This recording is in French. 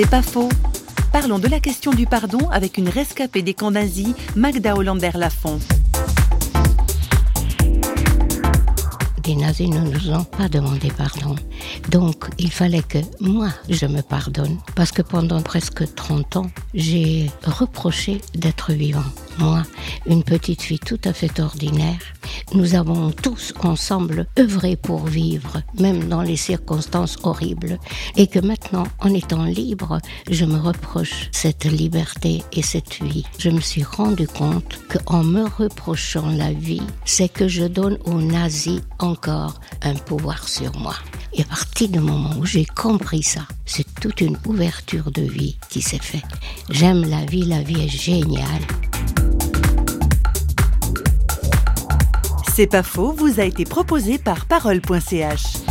C'est pas faux. Parlons de la question du pardon avec une rescapée des camps nazis, Magda Hollander-Lafont. Les nazis ne nous ont pas demandé pardon. Donc, il fallait que moi, je me pardonne. Parce que pendant presque 30 ans, j'ai reproché d'être vivant. Moi, une petite fille tout à fait ordinaire, nous avons tous ensemble œuvré pour vivre, même dans les circonstances horribles, et que maintenant, en étant libre, je me reproche cette liberté et cette vie. Je me suis rendu compte qu'en me reprochant la vie, c'est que je donne aux nazis un pouvoir sur moi. Et à partir du moment où j'ai compris ça, c'est toute une ouverture de vie qui s'est faite. J'aime la vie, la vie est géniale. C'est pas faux, vous a été proposé par parole.ch.